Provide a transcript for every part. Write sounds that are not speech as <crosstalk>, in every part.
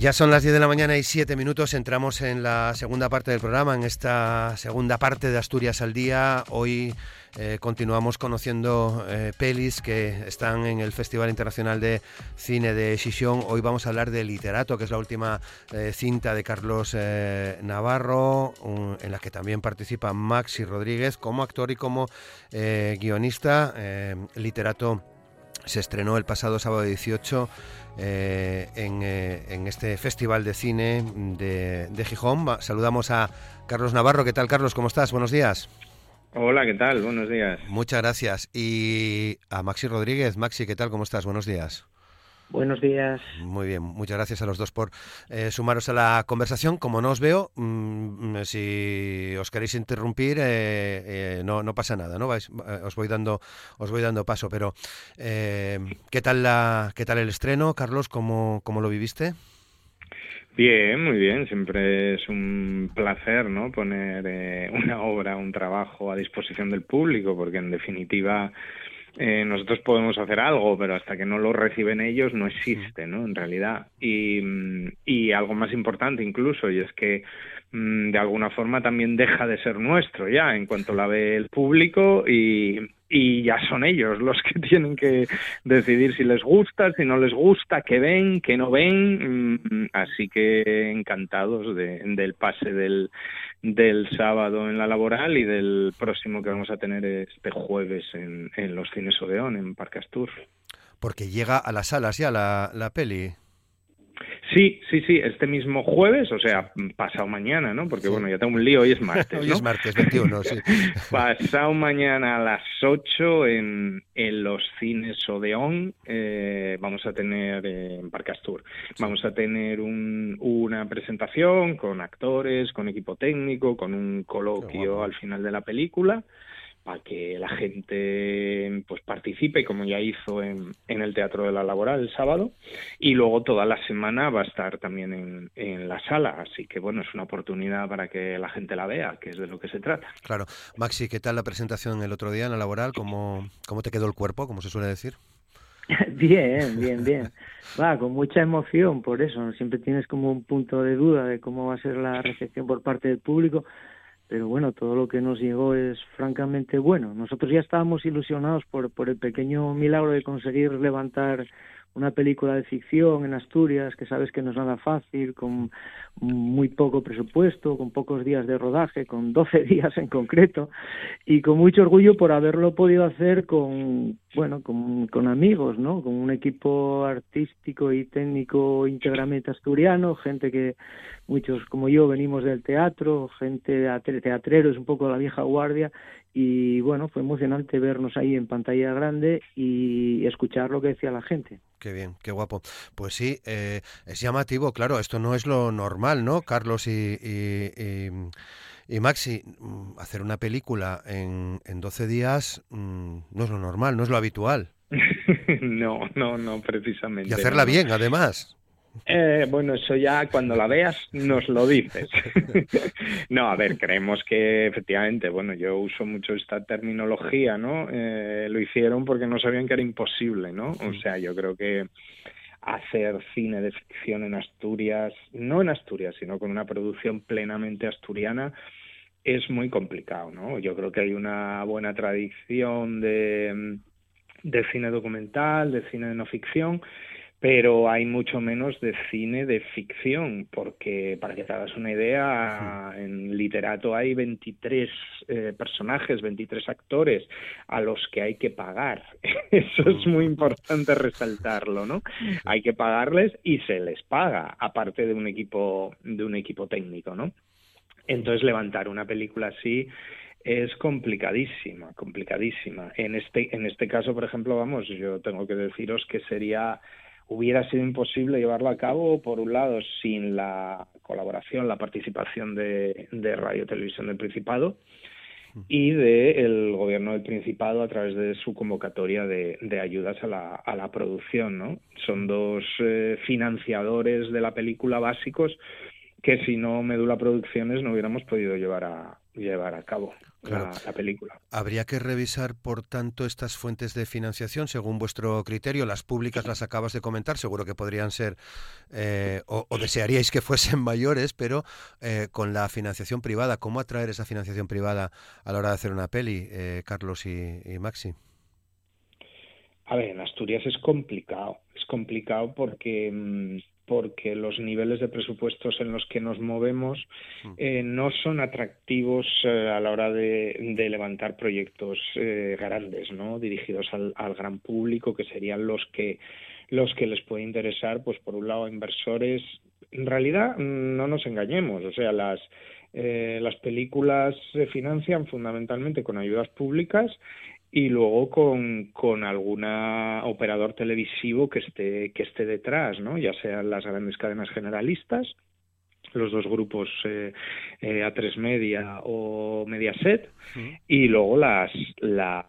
Ya son las 10 de la mañana y 7 minutos. Entramos en la segunda parte del programa, en esta segunda parte de Asturias al Día. Hoy eh, continuamos conociendo eh, pelis que están en el Festival Internacional de Cine de Xixón. Hoy vamos a hablar de Literato, que es la última eh, cinta de Carlos Navarro, en la que también participa Maxi Rodríguez como actor y como guionista. Literato se estrenó el pasado sábado 18 eh, eh, en, este Festival de Cine de, de Gijón. Saludamos a Carlos Navarro. ¿Qué tal, Carlos? ¿Cómo estás? Buenos días. Hola, ¿qué tal? Buenos días. Muchas gracias. Y a Maxi Rodríguez. Maxi, ¿qué tal? ¿Cómo estás? Buenos días. Buenos días. Muy bien, muchas gracias a los dos por eh, sumaros a la conversación. Como no os veo, mm, mm, si os queréis interrumpir, eh, eh, no, no pasa nada, ¿no? os voy dando, os voy dando paso. Pero ¿qué tal la, qué tal el estreno, Carlos? ¿Cómo, cómo lo viviste? Bien, muy bien. Siempre es un placer, ¿no? Poner una obra, un trabajo a disposición del público, porque en definitiva eh, nosotros podemos hacer algo, pero hasta que no lo reciben ellos no existe, ¿no? En realidad. Y, y algo más importante incluso, y es que mm, de alguna forma también deja de ser nuestro ya en cuanto la ve el público y, y ya son ellos los que <laughs> tienen que decidir si les gusta, si no les gusta, qué ven, qué no ven. Mm, así que encantados de, del pase del, del sábado en la laboral y del próximo que vamos a tener este jueves en, en los cines Odeón, en Parque Astur. Porque llega a las salas ya la, la peli. Sí, sí, sí, este mismo jueves, o sea, pasado mañana, ¿no? Porque bueno, ya tengo un lío, hoy es <laughs> martes. hoy es martes 21, sí. <laughs> pasado mañana a las 8 en, en los cines Odeón, eh, vamos a tener en Parque Astur, vamos a tener un, una presentación con actores, con equipo técnico, con un coloquio al final de la película para que la gente pues participe como ya hizo en, en, el Teatro de la Laboral el sábado y luego toda la semana va a estar también en, en, la sala. Así que bueno es una oportunidad para que la gente la vea que es de lo que se trata. Claro. Maxi qué tal la presentación el otro día en la Laboral cómo cómo te quedó el cuerpo como se suele decir <laughs> Bien, bien, bien. Va, con mucha emoción por eso. Siempre tienes como un punto de duda de cómo va a ser la recepción por parte del público, pero bueno, todo lo que nos llegó es francamente bueno. Nosotros ya estábamos ilusionados por, por el pequeño milagro de conseguir levantar una película de ficción en Asturias, que sabes que no es nada fácil, con muy poco presupuesto, con pocos días de rodaje, con <laughs> 12 días en concreto, y con mucho orgullo por haberlo podido hacer con, bueno, con, con amigos, ¿no? Con un equipo artístico y técnico íntegramente asturiano, gente que muchos como yo venimos del teatro, gente teatrero, es un poco la vieja guardia, y bueno, fue emocionante vernos ahí en pantalla grande y escuchar lo que decía la gente. Qué bien, qué guapo. Pues sí, eh, es llamativo, claro, esto no es lo normal, ¿no? Carlos y, y, Maxi, mm, hacer una película en, en 12 días mm, no es lo normal, no es lo habitual. <laughs> no, no, no, precisamente. Y hacerla bien, además. Eh, bueno, eso ya cuando la veas nos lo dices. <laughs> no, a ver, creemos que efectivamente, bueno, yo uso mucho esta terminología, ¿no? Eh, lo hicieron porque no sabían que era imposible, ¿no? O sea, yo creo que hacer cine de ficción en Asturias, no en Asturias, sino con una producción plenamente asturiana, es muy complicado, ¿no? Yo creo que hay una buena tradición de, de cine documental, de cine de no ficción, pero hay mucho menos de cine de ficción, porque para que te hagas una idea, en literato hay 23 eh, personajes, 23 actores a los que hay que pagar. <laughs> Eso es muy importante resaltarlo, ¿no? Hay que pagarles y se les paga, aparte de un equipo de un equipo técnico, ¿no? Entonces levantar una película así es complicadísima, complicadísima. En este en este caso, por ejemplo, vamos, yo tengo que deciros que sería hubiera sido imposible llevarlo a cabo, por un lado, sin la colaboración, la participación de, de Radio Televisión del Principado y del gobierno del Principado a través de su convocatoria de, de ayudas a la, a la, producción. ¿no? Son dos eh, financiadores de la película básicos que si no Medula Producciones no hubiéramos podido llevar a, llevar a cabo la, película. Habría que revisar, por tanto, estas fuentes de financiación según vuestro criterio. Las públicas las acabas de comentar, seguro que podrían ser eh, o, desearíais que fuesen <laughs> mayores, pero eh, con la financiación privada, ¿cómo atraer esa financiación privada a la hora de hacer una peli, eh, Carlos y, y Maxi? A ver, en Asturias es complicado. Es complicado porque mm, porque los niveles de presupuestos en los que nos movemos mm. eh, no son atractivos eh, a la hora de, levantar proyectos eh, grandes, ¿no? dirigidos al, gran público, que serían los que los que les puede interesar, pues por un lado inversores. En realidad, no nos engañemos, o sea, las las películas se financian fundamentalmente con ayudas públicas y luego con, con alguna operador televisivo que esté, que esté detrás, ¿no? ya sean las grandes cadenas generalistas, los dos grupos eh, eh, A3 Media o Mediaset, y luego las, las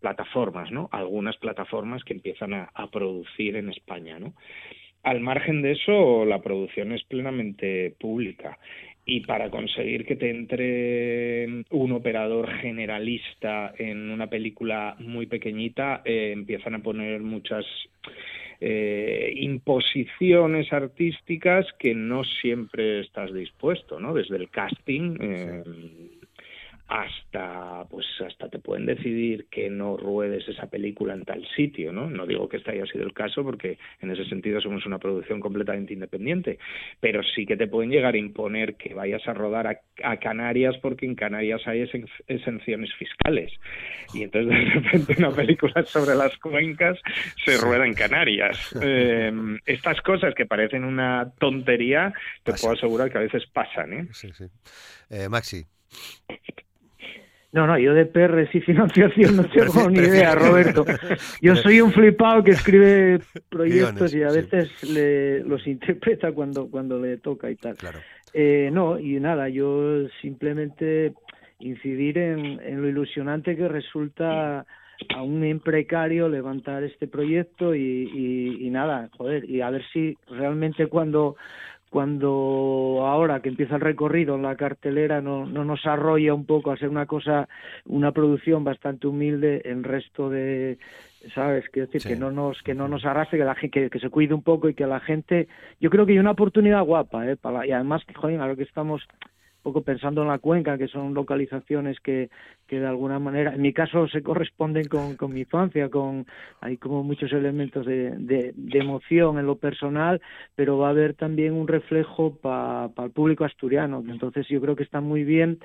plataformas, ¿no? Algunas plataformas que empiezan a, a producir en España, ¿no? Al margen de eso, la producción es plenamente pública y para conseguir que te entre un operador generalista en una película muy pequeñita, eh, empiezan a poner muchas eh, imposiciones artísticas que no siempre estás dispuesto, ¿no? Desde el casting, eh, hasta pues hasta te pueden decidir que no ruedes esa película en tal sitio, ¿no? No digo que este haya sido el caso porque en ese sentido somos una producción completamente independiente, pero sí que te pueden llegar a imponer que vayas a rodar a, Canarias porque en Canarias hay exenciones fiscales y entonces de repente una película sobre las cuencas se rueda en Canarias. <laughs> Eh, estas cosas que parecen una tontería, te puedo asegurar que a veces pasan, ¿eh? Sí, sí. Eh, Maxi. No, no, yo de PRs y financiación no <laughs> tengo ni idea, Roberto. <laughs> Yo soy un flipado que escribe <laughs> proyectos y a veces le, los interpreta cuando, cuando le toca y tal. Claro. Eh, no, y nada, yo simplemente incidir en, en lo ilusionante que resulta aún en precario levantar este proyecto y, y, y, nada, joder, y a ver si realmente cuando cuando ahora que empieza el recorrido en la cartelera no, no nos arrolla un poco a ser una cosa, una producción bastante humilde, el resto de, sabes quiero decir que no nos que no nos arrastre que la gente que, se cuide un poco y que la gente yo creo que hay una oportunidad guapa eh para, y además joder ahora que estamos poco pensando en la cuenca, que son localizaciones que, que de alguna manera, en mi caso, se corresponden con, con mi infancia, con hay como muchos elementos de, de, emoción en lo personal, pero va a haber también un reflejo para el público asturiano. Entonces yo creo que está muy bien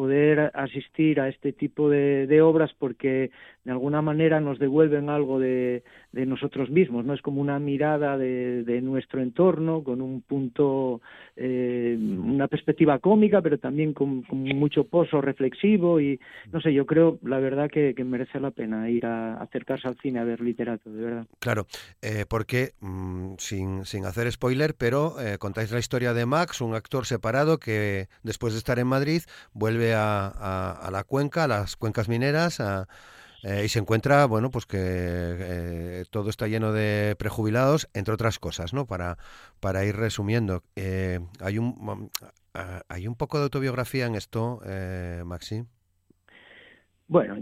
poder asistir a este tipo de, de obras porque de alguna manera nos devuelven algo de, nosotros mismos, ¿no? Es como una mirada de, de nuestro entorno con un punto, eh, una perspectiva cómica, pero también con, mucho pozo reflexivo y, no sé, yo creo, la verdad, que, merece la pena ir a, acercarse al cine a ver literato, de verdad. Claro, eh, porque, mm, sin, sin hacer spoiler, pero eh, contáis la historia de Max, un actor separado que después de estar en Madrid vuelve a, a la cuenca, a las cuencas mineras, eh, y se encuentra, bueno, pues que eh, todo está lleno de prejubilados, entre otras cosas, ¿no? Para, para ir resumiendo. Eh, hay, un, hay un poco de autobiografía en esto, Maxi. Bueno,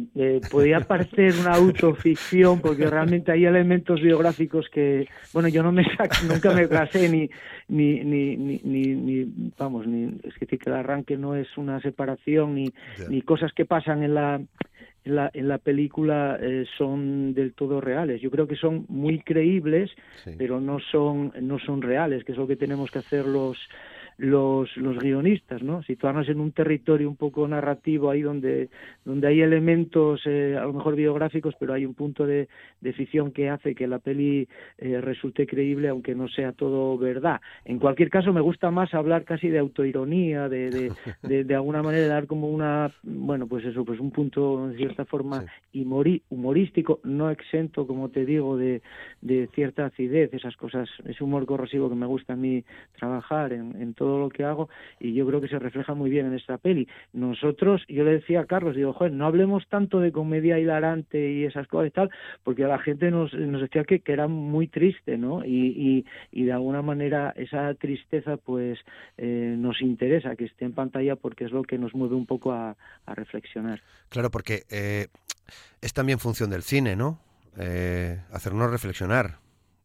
podría parecer una autoficción porque realmente hay elementos biográficos que, bueno, yo no me saco, nunca me casé ni, ni, ni, ni, ni, vamos, ni, es decir, que el arranque no es una separación ni, ni cosas que pasan en la, en la, en la película eh, son del todo reales. Yo creo que son muy creíbles, pero no son, no son reales, que es lo que tenemos que hacer los, los, los guionistas, ¿no? Situarnos en un territorio un poco narrativo ahí donde, donde hay elementos eh, a lo mejor biográficos, pero hay un punto de, de ficción que hace que la peli eh, resulte creíble aunque no sea todo verdad. En cualquier caso me gusta más hablar casi de autoironía, de, de, <laughs> de, de alguna manera dar como una, bueno, pues eso, pues un punto en cierta forma humorístico, no exento, como te digo, de, de cierta acidez, esas cosas, ese humor corrosivo que me gusta a mí trabajar en, en todo lo que hago y yo creo que se refleja muy bien en esta peli. Nosotros, yo le decía a Carlos, digo, joder, no hablemos tanto de comedia hilarante y esas cosas y tal, porque la gente nos, nos decía que, era muy triste, ¿no? Y, y, de alguna manera esa tristeza pues eh, nos interesa que esté en pantalla porque es lo que nos mueve un poco a, a reflexionar. Claro, porque eh, es también función del cine, ¿no? Eh, hacernos reflexionar,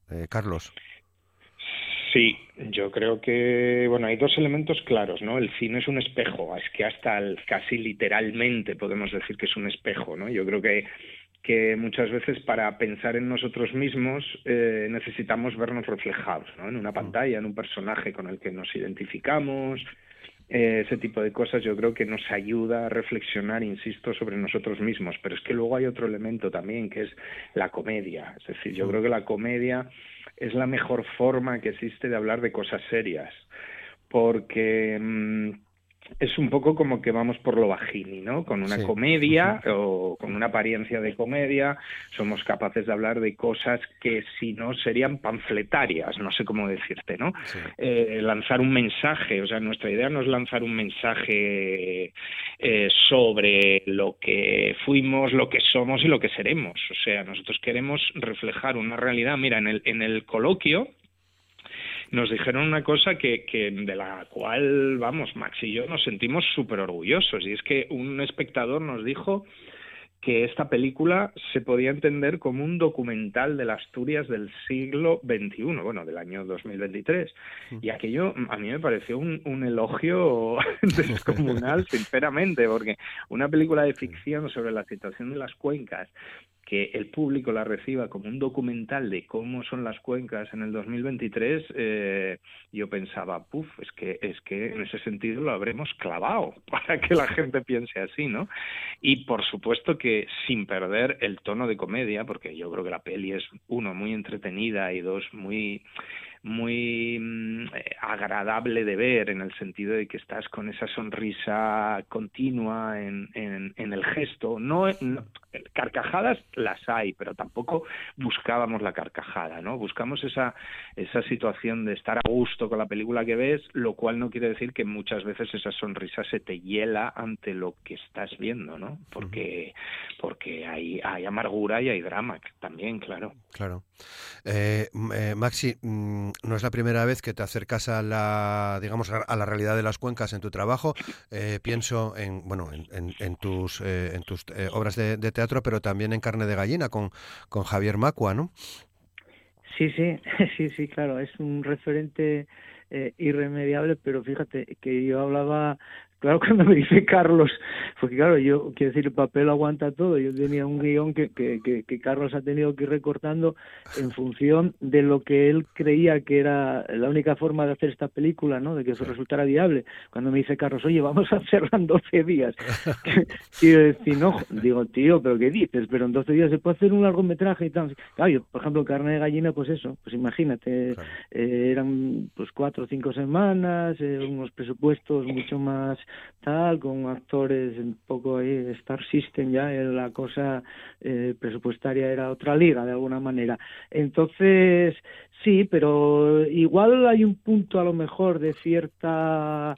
eh, Carlos. Sí, yo creo que bueno hay dos elementos claros, ¿no? El cine es un espejo, es que hasta el, casi literalmente podemos decir que es un espejo, ¿no? Yo creo que que muchas veces para pensar en nosotros mismos eh, necesitamos vernos reflejados, ¿no? En una pantalla, en un personaje con el que nos identificamos, eh, ese tipo de cosas yo creo que nos ayuda a reflexionar, insisto, sobre nosotros mismos. Pero es que luego hay otro elemento también, que es la comedia. Es decir, yo creo que la comedia es la mejor forma que existe de hablar de cosas serias, porque mmm, es un poco como que vamos por lo bajini, ¿no? Con una sí. comedia <laughs> o con una apariencia de comedia somos capaces de hablar de cosas que si no serían panfletarias, no sé cómo decirte, ¿no? Sí. Eh, lanzar un mensaje, o sea, nuestra idea no es lanzar un mensaje eh, sobre lo que fuimos, lo que somos y lo que seremos, o sea, nosotros queremos reflejar una realidad, mira, en el, en el coloquio, nos dijeron una cosa que, que de la cual, vamos, Max y yo nos sentimos súper orgullosos, y es que un espectador nos dijo que esta película se podía entender como un documental de las Asturias del siglo XXI, bueno, del año 2023. Y aquello a mí me pareció un, un elogio <laughs> descomunal, sinceramente, porque una película de ficción sobre la situación de las cuencas que el público la reciba como un documental de cómo son las cuencas en el 2023, eh, yo pensaba, puf, es que, es que en ese sentido lo habremos clavado <laughs> para que la gente piense así, ¿no? Y por supuesto que sin perder el tono de comedia, porque yo creo que la peli es, uno, muy entretenida y dos, muy muy mm, agradable de ver en el sentido de que estás con esa sonrisa continua en, en, en el gesto. No, no, carcajadas las hay, pero tampoco buscábamos la carcajada, ¿no? Buscamos esa, esa situación de estar a gusto con la película que ves, lo cual no quiere decir que muchas veces esa sonrisa se te hiela ante lo que estás viendo, ¿no? Porque, porque hay, hay amargura y hay drama también, claro. Claro. Eh, eh, Maxi, mm, no es la primera vez que te acercas a la, digamos, a la realidad de las cuencas en tu trabajo. Eh, pienso en, bueno, en, en, en tus, eh, en tus eh, obras de, de, teatro, pero también en Carne de Gallina con, con Javier Macua, ¿no? Sí, sí, <laughs> sí, sí, claro, es un referente eh, irremediable, pero fíjate que yo hablaba claro, <laughs> cuando me dice Carlos, porque claro, yo quiero decir, el papel aguanta todo. Yo tenía un guion que, que, que, que, Carlos ha tenido que ir recortando en función de lo que él creía que era la única forma de hacer esta película, ¿no? De que eso resultara viable. Cuando me dice Carlos, oye, vamos a hacerla en 12 días. <laughs> <laughs> y yo decía, no, digo, tío, ¿pero qué dices? Pero en 12 días se puede hacer un largometraje y tal. Claro, yo, por ejemplo, Carne de Gallina, pues eso, pues imagínate, claro. eh, eran pues cuatro o cinco semanas, eh, unos presupuestos mucho más tal, con actores un poco ahí, Star System ya, la cosa eh, presupuestaria era otra liga de alguna manera. Entonces, sí, pero igual hay un punto a lo mejor de cierta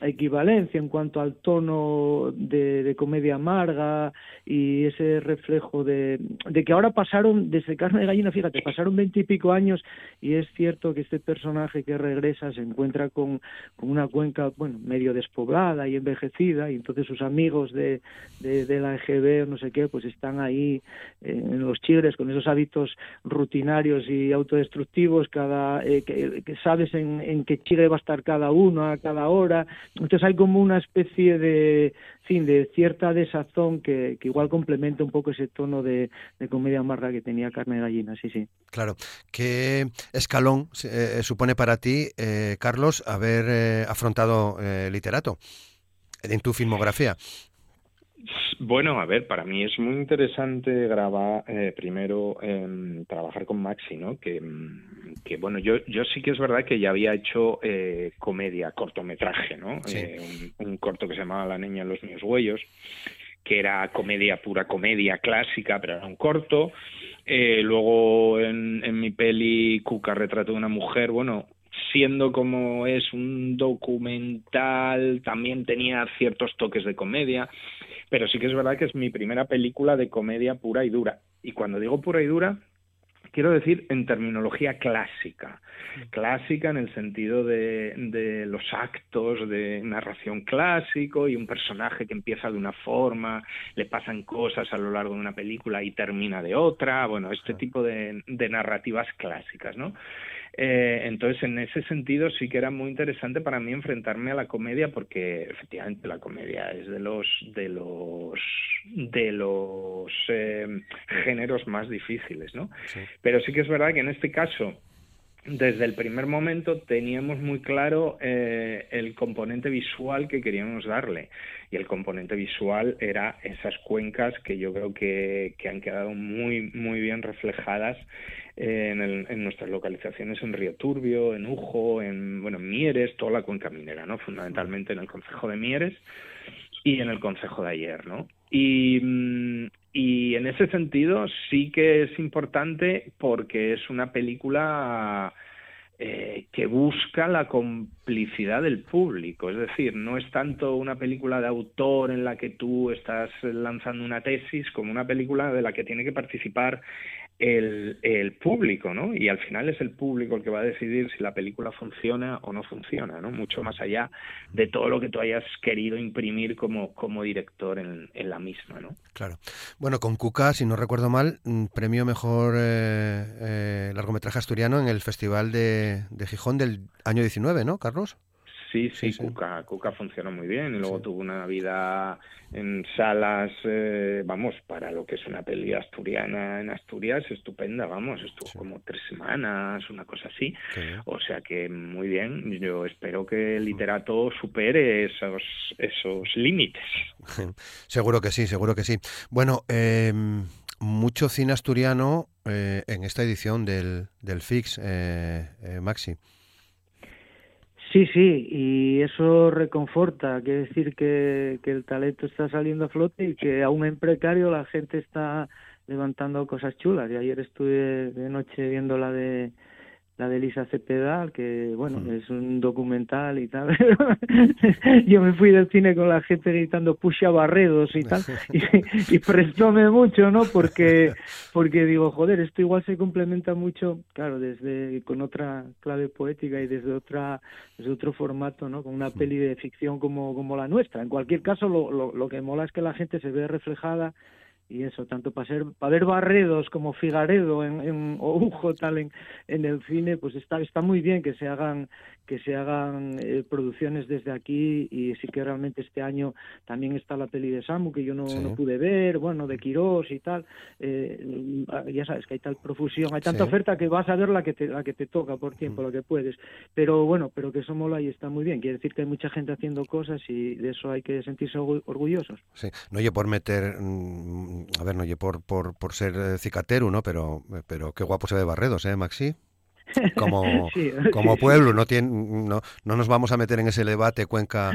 equivalencia en cuanto al tono de, de, comedia amarga y ese reflejo de, de, que ahora pasaron, desde Carne de Gallina, fíjate, pasaron veintipico años y es cierto que este personaje que regresa se encuentra con, con, una cuenca, bueno, medio despoblada y envejecida y entonces sus amigos de, de, de la EGB o no sé qué, pues están ahí eh, en los chigres con esos hábitos rutinarios y autodestructivos, cada, eh, que, sabes en, en qué chigre va a estar cada uno a cada hora Entonces hay como una especie de, fin, de cierta desazón que, que igual complementa un poco ese tono de, comedia marra que tenía Carne de Gallina, sí, sí. Claro. ¿Qué escalón eh, supone para ti, eh, Carlos, haber eh, afrontado literato en tu filmografía? Bueno, a ver, para mí es muy interesante grabar, eh, primero em, trabajar con Maxi, ¿no? Que, mm, que, bueno, yo, yo sí que es verdad que ya había hecho eh, comedia, cortometraje, ¿no? Eh, un, corto que se llamaba La niña en los míos huellos, que era comedia, pura comedia clásica, pero era un corto. luego en, en mi peli Cuca retrato de una mujer, bueno, siendo como es un documental, también tenía ciertos toques de comedia. Pero sí que es verdad que es mi primera película de comedia pura y dura. Y cuando digo pura y dura, quiero decir en terminología clásica. Clásica en el sentido de, de, los actos de narración clásico y un personaje que empieza de una forma, le pasan cosas a lo largo de una película y termina de otra. Bueno, este tipo de, de narrativas clásicas, ¿no? Eh, entonces, en ese sentido, sí que era muy interesante para mí enfrentarme a la comedia, porque efectivamente la comedia es de los de los de los eh, géneros más difíciles, ¿no? Pero sí que es verdad que en este caso desde el primer momento teníamos muy claro eh, el componente visual que queríamos darle y el componente visual era esas cuencas que yo creo que, que han quedado muy muy bien reflejadas en, nuestras localizaciones en Río Turbio, en Ujo, en bueno, Mieres, toda la cuenca minera, ¿no? Fundamentalmente en el concejo de Mieres y en el concejo de ayer, ¿no? Y, mm, y en ese sentido sí que es importante porque es una película eh, que busca la complicidad del público. Es decir, no es tanto una película de autor en la que tú estás lanzando una tesis como una película de la que tiene que participar el, público, ¿no? Y al final es el público el que va a decidir si la película funciona o no funciona, ¿no? Mucho más allá de todo lo que tú hayas querido imprimir como, como director en, en la misma, ¿no? Claro. Bueno, con Cuca, si no recuerdo mal, mm, premio mejor eh, eh, largometraje asturiano en el Festival de, de Gijón del año 19, ¿no, Carlos? Sí, sí, Cuca, Cuca funcionó muy bien y luego tuvo una vida en salas, eh, vamos, para lo que es una peli asturiana en Asturias, estupenda, vamos, estuvo como tres semanas, una cosa así. O sea que muy bien, yo espero que el literato supere esos, esos límites. <laughs> seguro que sí, seguro que sí. Bueno, em, mucho cine asturiano eh, en esta edición del, del FIX, eh, Maxi. Sí, sí, y eso reconforta, quiere decir que, que el talento está saliendo a flote y que aún en precario la gente está levantando cosas chulas. Y ayer estuve de noche viendo la de la de Elisa Cepeda, que bueno, hmm. es un documental y tal. <laughs> Yo me fui del cine con la gente gritando Pusha Barredos y tal, <laughs> y, prestóme mucho, ¿no? Porque, porque digo, joder, esto igual se complementa mucho, claro, desde con otra clave poética y desde otra, desde otro formato, ¿no? Con una hmm. peli de ficción como, como la nuestra. En cualquier caso, lo, lo, lo que mola es que la gente se ve reflejada y eso tanto para ser para ver Barredos como Figaredo en, en o tal en, en el cine pues está está muy bien que se hagan que se hagan eh, producciones desde aquí y sí que realmente este año también está la peli de Samu que yo no, no pude ver bueno de Quirós y tal eh, ya sabes que hay tal profusión hay tanta oferta que vas a ver la que te la que te toca por tiempo lo que puedes. Pero bueno pero que eso mola y está muy bien. Quiere decir que hay mucha gente haciendo cosas y de eso hay que sentirse orgullosos. Sí. No yo por meter mm, a ver, no oye por, por, por ser eh, cicateru, ¿no? Pero, pero qué guapo se ve Barredos, ¿eh, Maxi? Como, <laughs> como pueblo, no, tiene, no, no nos vamos a meter en ese debate Cuenca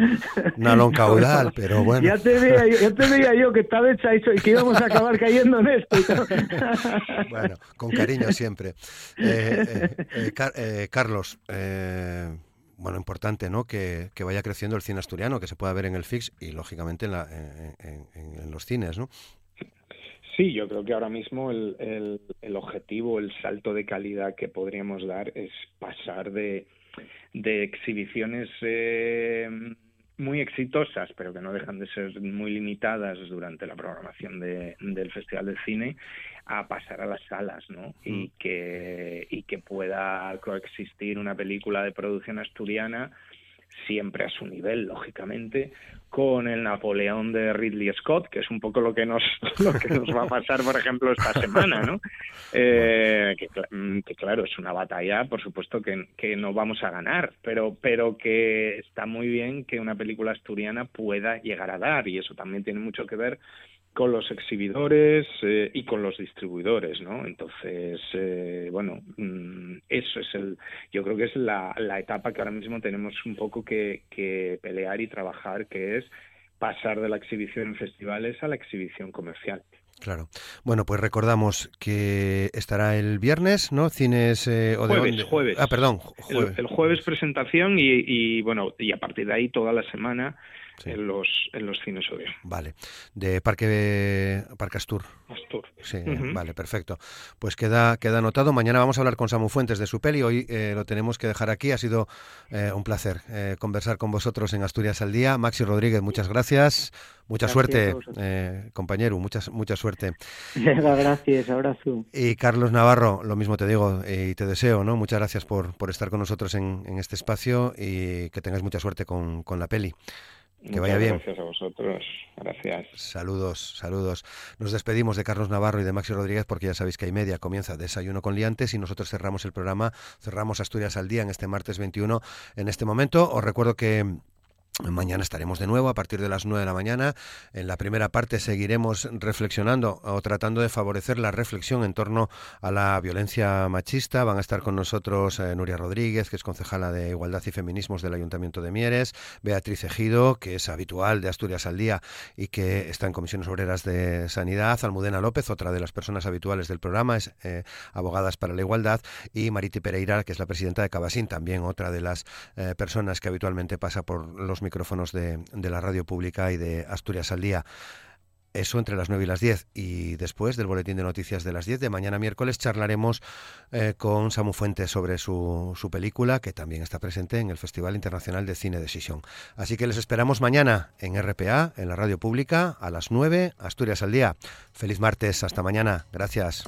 Nalón caudal, pero <laughs> bueno. Ya te veía yo, ya te veía yo que estaba hecha eso y que íbamos a acabar cayendo en esto. <laughs> bueno, con cariño siempre. Eh, eh, eh Carlos, bueno, importante, ¿no? Que, que, vaya creciendo el cine asturiano, que se pueda ver en el FIX y, lógicamente, en, la, en, en los cines, ¿no? Sí, yo creo que ahora mismo el, el, el, objetivo, el salto de calidad que podríamos dar es pasar de, de exhibiciones eh, muy exitosas, pero que no dejan de ser muy limitadas durante la programación de, del Festival de Cine, a pasar a las salas, ¿no? Y mm. que, y que pueda coexistir una película de producción asturiana siempre a su nivel, lógicamente, con el Napoleón de Ridley Scott, que es un poco lo que nos, <laughs> lo que nos va a pasar, por ejemplo, esta semana, ¿no? Eh, mm, que, claro, es una batalla, por supuesto, que, que no vamos a ganar, pero, pero que está muy bien que una película asturiana pueda llegar a dar, y eso también tiene mucho que ver con los exhibidores eh, y con los distribuidores, ¿no? Entonces, eh, bueno, mm, eso es el, yo creo que es la, la etapa que ahora mismo tenemos un poco que, que pelear y trabajar, que es pasar de la exhibición en festivales a la exhibición comercial. Claro. Bueno, pues recordamos que estará el viernes, ¿no? Cines eh, jueves, jueves. Ah, perdón. El, jueves presentación y, y, bueno, y a partir de ahí toda la semana en, los, en los cines Odeon. Vale. De Parque, Parque Astur. Astur. Sí, vale, perfecto. Pues queda, queda anotado. Mañana vamos a hablar con Samu Fuentes de su peli. Hoy eh, lo tenemos que dejar aquí. Ha sido eh, un placer eh, conversar con vosotros en Asturias al Día. Maxi Rodríguez, muchas gracias. Mucha suerte, compañero. Mucha, mucha suerte. <laughs> gracias, abrazo. Y Carlos Navarro, lo mismo te digo y te deseo, ¿no? Muchas gracias por, por estar con nosotros en, en este espacio y que tengáis mucha suerte con, con la peli. Que vaya bien. Gracias a vosotros. Gracias. Saludos, saludos. Nos despedimos de Carlos Navarro y de Maxi Rodríguez porque ya sabéis que hay media comienza Desayuno con Liantes y nosotros cerramos el programa, cerramos Asturias al día en este martes 21. En este momento os recuerdo que Mañana estaremos de nuevo a partir de las 9 de la mañana. En la primera parte seguiremos reflexionando o tratando de favorecer la reflexión en torno a la violencia machista. Van a estar con nosotros eh, Nuria Rodríguez, que es concejala de Igualdad y Feminismos del Ayuntamiento de Mieres, Beatriz Ejido, que es habitual de Asturias al Día y que está en Comisiones Obreras de Sanidad, Almudena López, otra de las personas habituales del programa, es eh, Abogadas para la Igualdad, y Mariti Pereira, que es la presidenta de Cabasín, también otra de las eh, personas que habitualmente pasa por los micrófonos de, la radio pública y de Asturias al Día. Eso entre las 9 y las 10. Y después del boletín de noticias de las 10 de mañana miércoles charlaremos eh, con Samu Fuentes sobre su, su, película, que también está presente en el Festival Internacional de Cine de Sisión. Así que les esperamos mañana en RPA, en la radio pública, a las 9, Asturias al Día. Feliz martes, hasta mañana. Gracias.